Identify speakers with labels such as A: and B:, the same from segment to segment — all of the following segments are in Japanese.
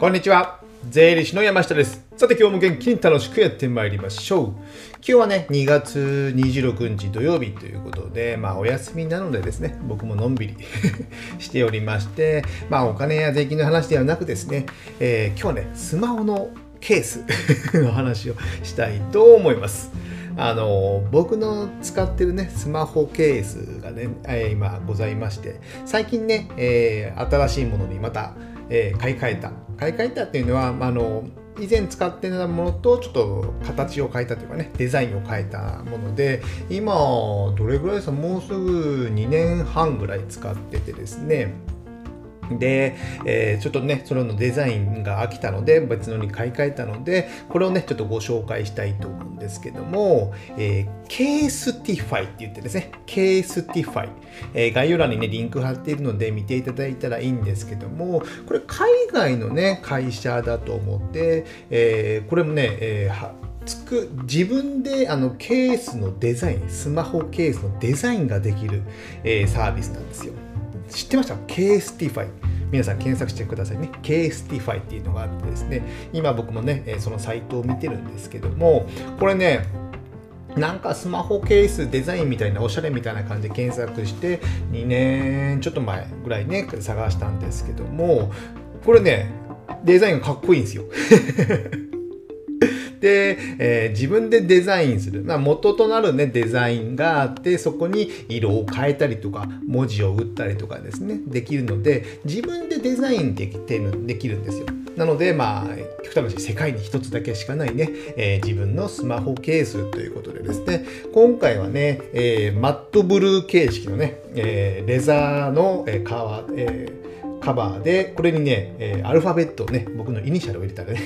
A: こんにちは。税理士の山下です。さて今日も元気に楽しくやってまいりましょう。今日はね、2月26日土曜日ということで、まあお休みなのでですね、僕ものんびり しておりまして、まあお金や税金の話ではなくですね、えー今日ね、スマホのケース の話をしたいと思います。あの僕の使ってるねスマホケースがね、え今ございまして最近ね、えー新しいものにまた、えー買い替えた。買い替えたっていうのは、まあ、あの以前使ってたものとちょっと形を変えたというかねデザインを変えたもので今どれぐらいですか？もうすぐ2年半ぐらい使っててですね。で、えーちょっとね、それのデザインが飽きたので、別のに買い替えたので、これをね、ちょっとご紹介したいと思うんですけども、えー、 CASETiFY って言ってですね、 CASETiFY、えー概要欄にね、リンク貼っているので見ていただいたらいいんですけども、これ海外のね、会社だと思って、えーこれもね、えーはつく自分であのケースのデザインスマホケースのデザインができる、えーサービスなんですよ。知ってました？ CASETiFY 皆さん検索してくださいね。 CASETiFY っていうのがあってですね、今僕もね、そのサイトを見てるんですけども、これね、なんかスマホケースデザインみたいなおしゃれみたいな感じで検索して2年ちょっと前ぐらいね探したんですけどもこれねデザインがかっこいいんですよ、えー自分でデザインする、まあ、元となる、ね、デザインがあってそこに色を変えたりとか文字を打ったりとかですね。できるので自分でデザインできてるできるんですよ。なのでまあ極端な話世界に一つだけしかないね、えー自分のスマホケースということでですね。今回はね、えーマットブルー形式のね、えーレザーの、えーカバー、えーカバーでこれにね、えーアルファベットをね僕のイニシャルを入れたらね。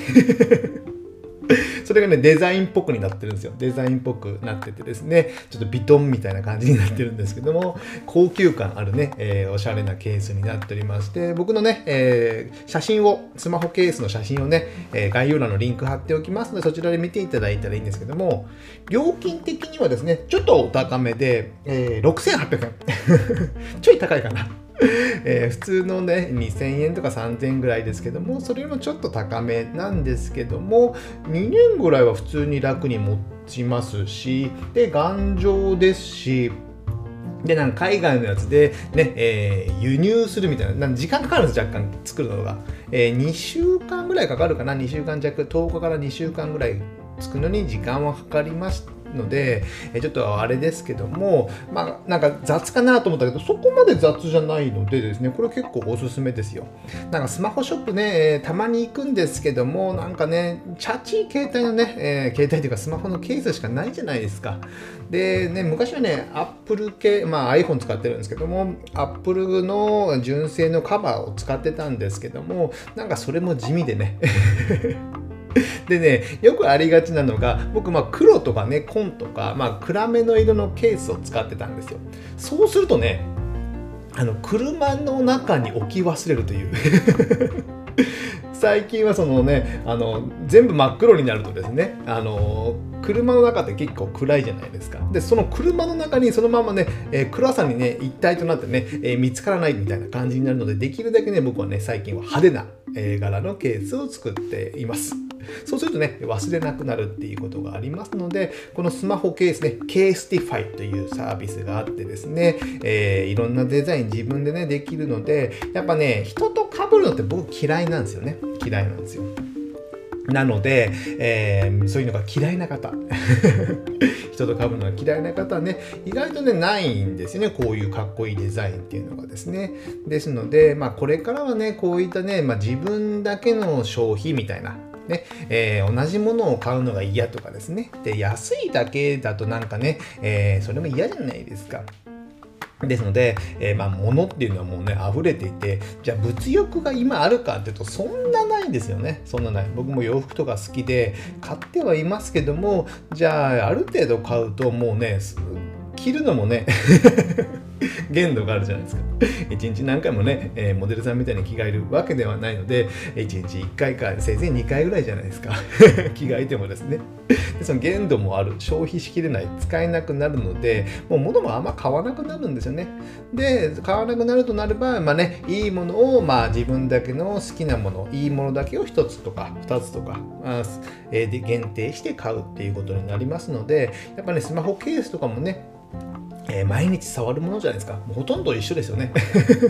A: それがね、デザインっぽくになってるんですよ。デザインっぽくなっててですね、ちょっとビトンみたいな感じになってるんですけども、高級感あるね、えーおしゃれなケースになっておりまして、僕のね、えー写真を、スマホケースの写真をね、えー概要欄のリンク貼っておきますので、そちらで見ていただいたらいいんですけども、料金的にはですね、ちょっとお高めで、えー6800円。ちょい高いかな。えー普通のね2000円とか3000円ぐらいですけどもそれよりもちょっと高めなんですけども2年ぐらいは普通に楽に持ちますしで頑丈ですしでなんか海外のやつで、ねえー輸入するみたいななん時間かかるんです若干作るのが、え2週間ぐらいかかるかな2週間弱10日から2週間ぐらい作るのに時間はかかりましたので、ちょっとあれですけども、まあ、なんか雑かなと思ったけど、そこまで雑じゃないのでですね、これ結構おすすめですよ。なんかスマホショップね、たまに行くんですけども、なんかね、チャチい携帯のね、えー携帯というかスマホのケースしかないじゃないですか。でね、昔はね、Apple 系、まあ iPhone 使ってるんですけども、Apple の純正のカバーを使ってたんですけども、なんかそれも地味でね、でね、よくありがちなのが、僕、まあ、黒とかね、紺とか、まあ、暗めの色のケースを使ってたんですよ。そうするとね、あの、車の中に置き忘れるという。最近はそのね、あの、全部真っ黒になるとですね、あの、車の中って結構暗いじゃないですか。で、その車の中にそのままね、えー暗さにね、一体となってね、えー見つからないみたいな感じになるので、できるだけね、僕はね、最近は派手な、え柄のケースを作っています。そうするとね、忘れなくなるっていうことがありますので、このスマホケースね、 CASETiFY というサービスがあってですね、えーいろんなデザイン自分でね、できるので、やっぱね、人と被るのって僕嫌いなんですよね。嫌いなんですよ。なので、えーそういうのが嫌いな方 人と被るのが嫌いな方はね意外とねないんですよねこういうかっこいいデザインっていうのがですねですので、まあ、これからはねこういったね、まあ、自分だけの消費みたいなねえー同じものを買うのが嫌とかですねで安いだけだとなんかね、えーそれも嫌じゃないですかですので、えーまあ、物っていうのはもうね、溢れていて、じゃあ物欲が今あるかっていうと、そんなないんですよね。そんなない。僕も洋服とか好きで、買ってはいますけども、じゃあ、ある程度買うと、もうね、着るのもね、限度があるじゃないですか。1日何回もね、えー、モデルさんみたいに着替えるわけではないので、1日1回か、せいぜい2回ぐらいじゃないですか。着替えてもですね。でその限度もある、消費しきれない、使えなくなるので、もう物もあんま買わなくなるんですよね。で、買わなくなるとなれば、まあね、いいものを、まあ自分だけの好きなもの、いいものだけを1つとか2つとか、あえー、で限定して買うっていうことになりますので、やっぱね、スマホケースとかもね、えー、毎日触るものじゃないですか。ほとんど一緒ですよね。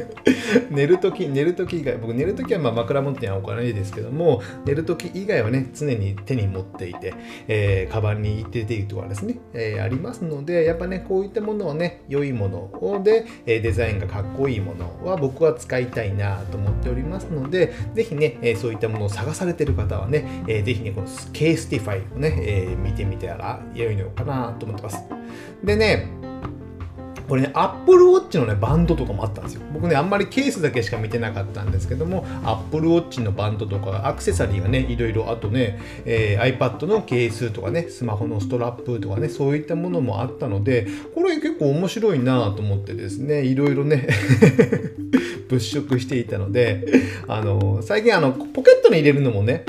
A: 寝るとき、寝るとき以外、僕寝るときはまあ枕元には置かないですけども、寝るとき以外はね、常に手に持っていて、えー、カバンに入れているとかですね、えー、ありますので、やっぱね、こういったものをね、良いものをで、えデザインがかっこいいものは僕は使いたいなと思っておりますので、ぜひね、えそういったものを探されてる方はね、えー、ぜひね、この CASETiFY をね、え見てみたら良いのかなと思ってます。でね、これね、Apple Watch のね、バンドとかもあったんですよ。僕ね、あんまりケースだけしか見てなかったんですけども、Apple Watch のバンドとか、アクセサリーがね、いろいろ、あとね、えー、iPad のケースとかね、スマホのストラップとかね、そういったものもあったので、これ結構面白いなと思ってですね、いろいろね 物色していたので、あの、最近あの、ポケットに入れるのもね、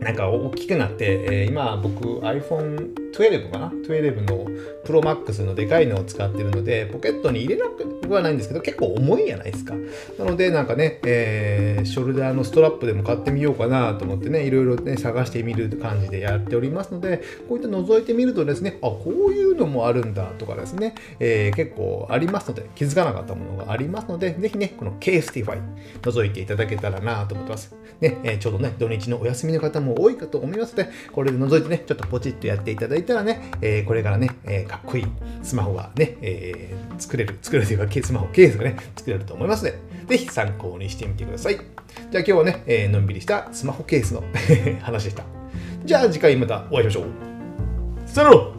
A: なんか大きくなって、えー、今僕 iPhone 12かな ?12 の Pro Max のでかいのを使ってるので、ポケットに入れなくはないんですけど、結構重いじゃないですか。なので、なんかね、えー、ショルダーのストラップでも買ってみようかなと思ってね、いろいろね、探してみる感じでやっておりますので、こういった覗いてみるとですね、あ、こういうのもあるんだとかですね、えー、結構ありますので、気づかなかったものがありますので、ぜひね、この K-Stify 覗いていただけたらなと思ってます。ね、えー、ちょうどね、土日のお休みの方も多いかと思いますので、これで覗いてね、ちょっとポチッとやっていただいてたらね、えー、これからね、えー、かっこいいスマホがね、えー、作れる、作れるというか、スマホケースがね、作れると思いますので、ぜひ参考にしてみてください。じゃあ今日はね、えー、のんびりしたスマホケースの 話でした。じゃあ次回またお会いしましょう。さよなら